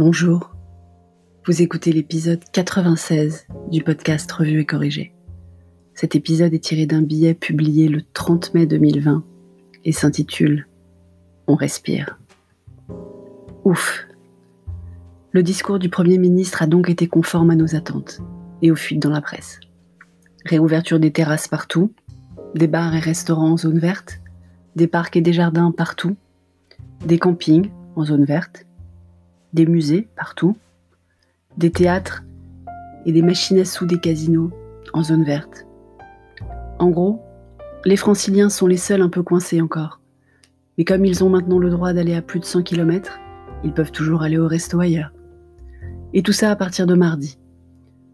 Bonjour. Vous écoutez l'épisode 96 du podcast Revue et Corrigé. Cet épisode est tiré d'un billet publié le 30 mai 2020 et s'intitule On respire. Ouf. Le discours du Premier ministre a donc été conforme à nos attentes et aux fuites dans la presse. Réouverture des terrasses partout, des bars et restaurants en zone verte, des parcs et des jardins partout, des campings en zone verte, des musées partout, des théâtres et des machines à sous des casinos en zone verte. En gros, les franciliens sont les seuls un peu coincés encore. Mais comme ils ont maintenant le droit d'aller à plus de 100 km, ils peuvent toujours aller au resto ailleurs. Et tout ça à partir de mardi.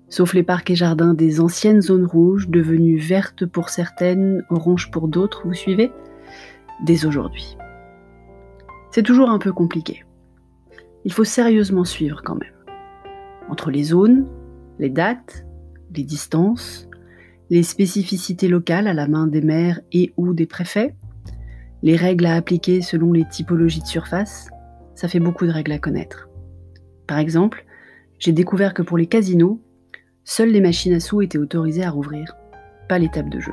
Sauf les parcs et jardins des anciennes zones rouges, devenues vertes pour certaines, oranges pour d'autres, vous suivez Dès aujourd'hui. C'est toujours un peu compliqué il faut sérieusement suivre quand même. Entre les zones, les dates, les distances, les spécificités locales à la main des maires et ou des préfets, les règles à appliquer selon les typologies de surface, ça fait beaucoup de règles à connaître. Par exemple, j'ai découvert que pour les casinos, seules les machines à sous étaient autorisées à rouvrir, pas les tables de jeu.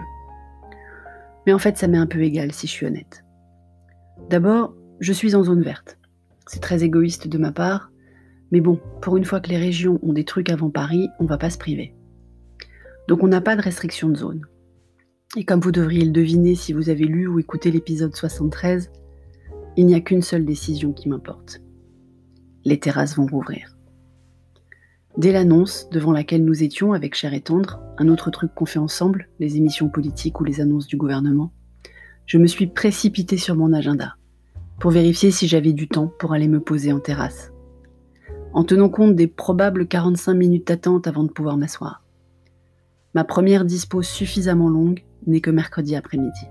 Mais en fait, ça m'est un peu égal si je suis honnête. D'abord, je suis en zone verte. C'est très égoïste de ma part, mais bon, pour une fois que les régions ont des trucs avant Paris, on va pas se priver. Donc on n'a pas de restriction de zone. Et comme vous devriez le deviner si vous avez lu ou écouté l'épisode 73, il n'y a qu'une seule décision qui m'importe. Les terrasses vont rouvrir. Dès l'annonce devant laquelle nous étions avec Cher et Tendre, un autre truc qu'on fait ensemble, les émissions politiques ou les annonces du gouvernement, je me suis précipitée sur mon agenda pour vérifier si j'avais du temps pour aller me poser en terrasse, en tenant compte des probables 45 minutes d'attente avant de pouvoir m'asseoir. Ma première dispo suffisamment longue n'est que mercredi après-midi.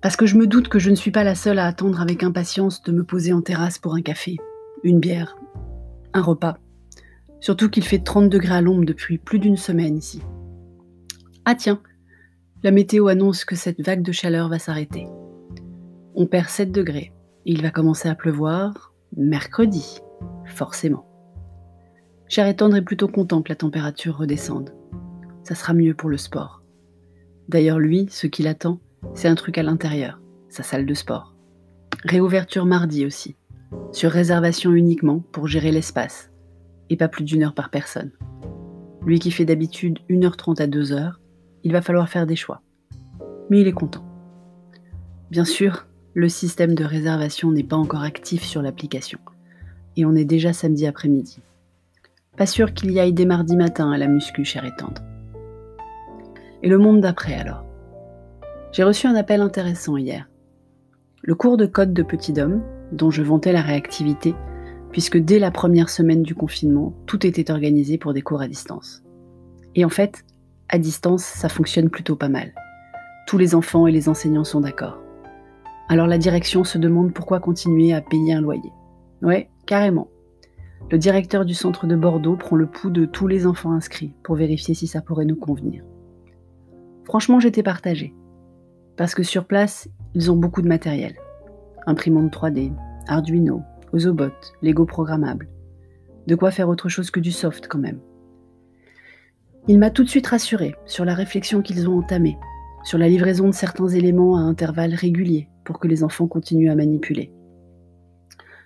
Parce que je me doute que je ne suis pas la seule à attendre avec impatience de me poser en terrasse pour un café, une bière, un repas. Surtout qu'il fait 30 degrés à l'ombre depuis plus d'une semaine ici. Ah tiens, la météo annonce que cette vague de chaleur va s'arrêter. On perd 7 degrés. Il va commencer à pleuvoir mercredi, forcément. Cher et tendre est plutôt content que la température redescende. Ça sera mieux pour le sport. D'ailleurs, lui, ce qu'il attend, c'est un truc à l'intérieur, sa salle de sport. Réouverture mardi aussi, sur réservation uniquement pour gérer l'espace, et pas plus d'une heure par personne. Lui qui fait d'habitude 1h30 à 2h, il va falloir faire des choix. Mais il est content. Bien sûr, le système de réservation n'est pas encore actif sur l'application. Et on est déjà samedi après-midi. Pas sûr qu'il y aille dès mardi matin à la muscu, chère et tendre. Et le monde d'après alors? J'ai reçu un appel intéressant hier. Le cours de code de petit homme, dont je vantais la réactivité, puisque dès la première semaine du confinement, tout était organisé pour des cours à distance. Et en fait, à distance, ça fonctionne plutôt pas mal. Tous les enfants et les enseignants sont d'accord. Alors la direction se demande pourquoi continuer à payer un loyer. Ouais, carrément. Le directeur du centre de Bordeaux prend le pouls de tous les enfants inscrits pour vérifier si ça pourrait nous convenir. Franchement, j'étais partagée. Parce que sur place, ils ont beaucoup de matériel. Imprimante 3D, Arduino, Ozobot, Lego programmable. De quoi faire autre chose que du soft quand même. Il m'a tout de suite rassuré sur la réflexion qu'ils ont entamée, sur la livraison de certains éléments à intervalles réguliers, pour que les enfants continuent à manipuler.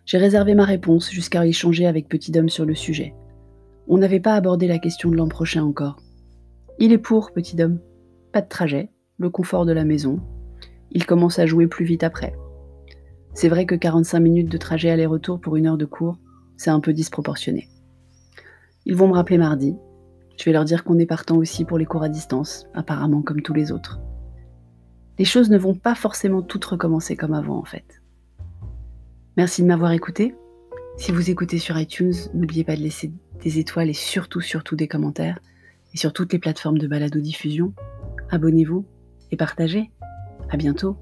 J'ai réservé ma réponse jusqu'à échanger avec Petit Dom sur le sujet. On n'avait pas abordé la question de l'an prochain encore. Il est pour, Petit Dom. Pas de trajet, le confort de la maison. Il commence à jouer plus vite après. C'est vrai que 45 minutes de trajet aller-retour pour une heure de cours, c'est un peu disproportionné. Ils vont me rappeler mardi. Je vais leur dire qu'on est partant aussi pour les cours à distance, apparemment comme tous les autres les choses ne vont pas forcément toutes recommencer comme avant en fait. Merci de m'avoir écouté. Si vous écoutez sur iTunes, n'oubliez pas de laisser des étoiles et surtout, surtout des commentaires. Et sur toutes les plateformes de balado-diffusion, abonnez-vous et partagez. À bientôt.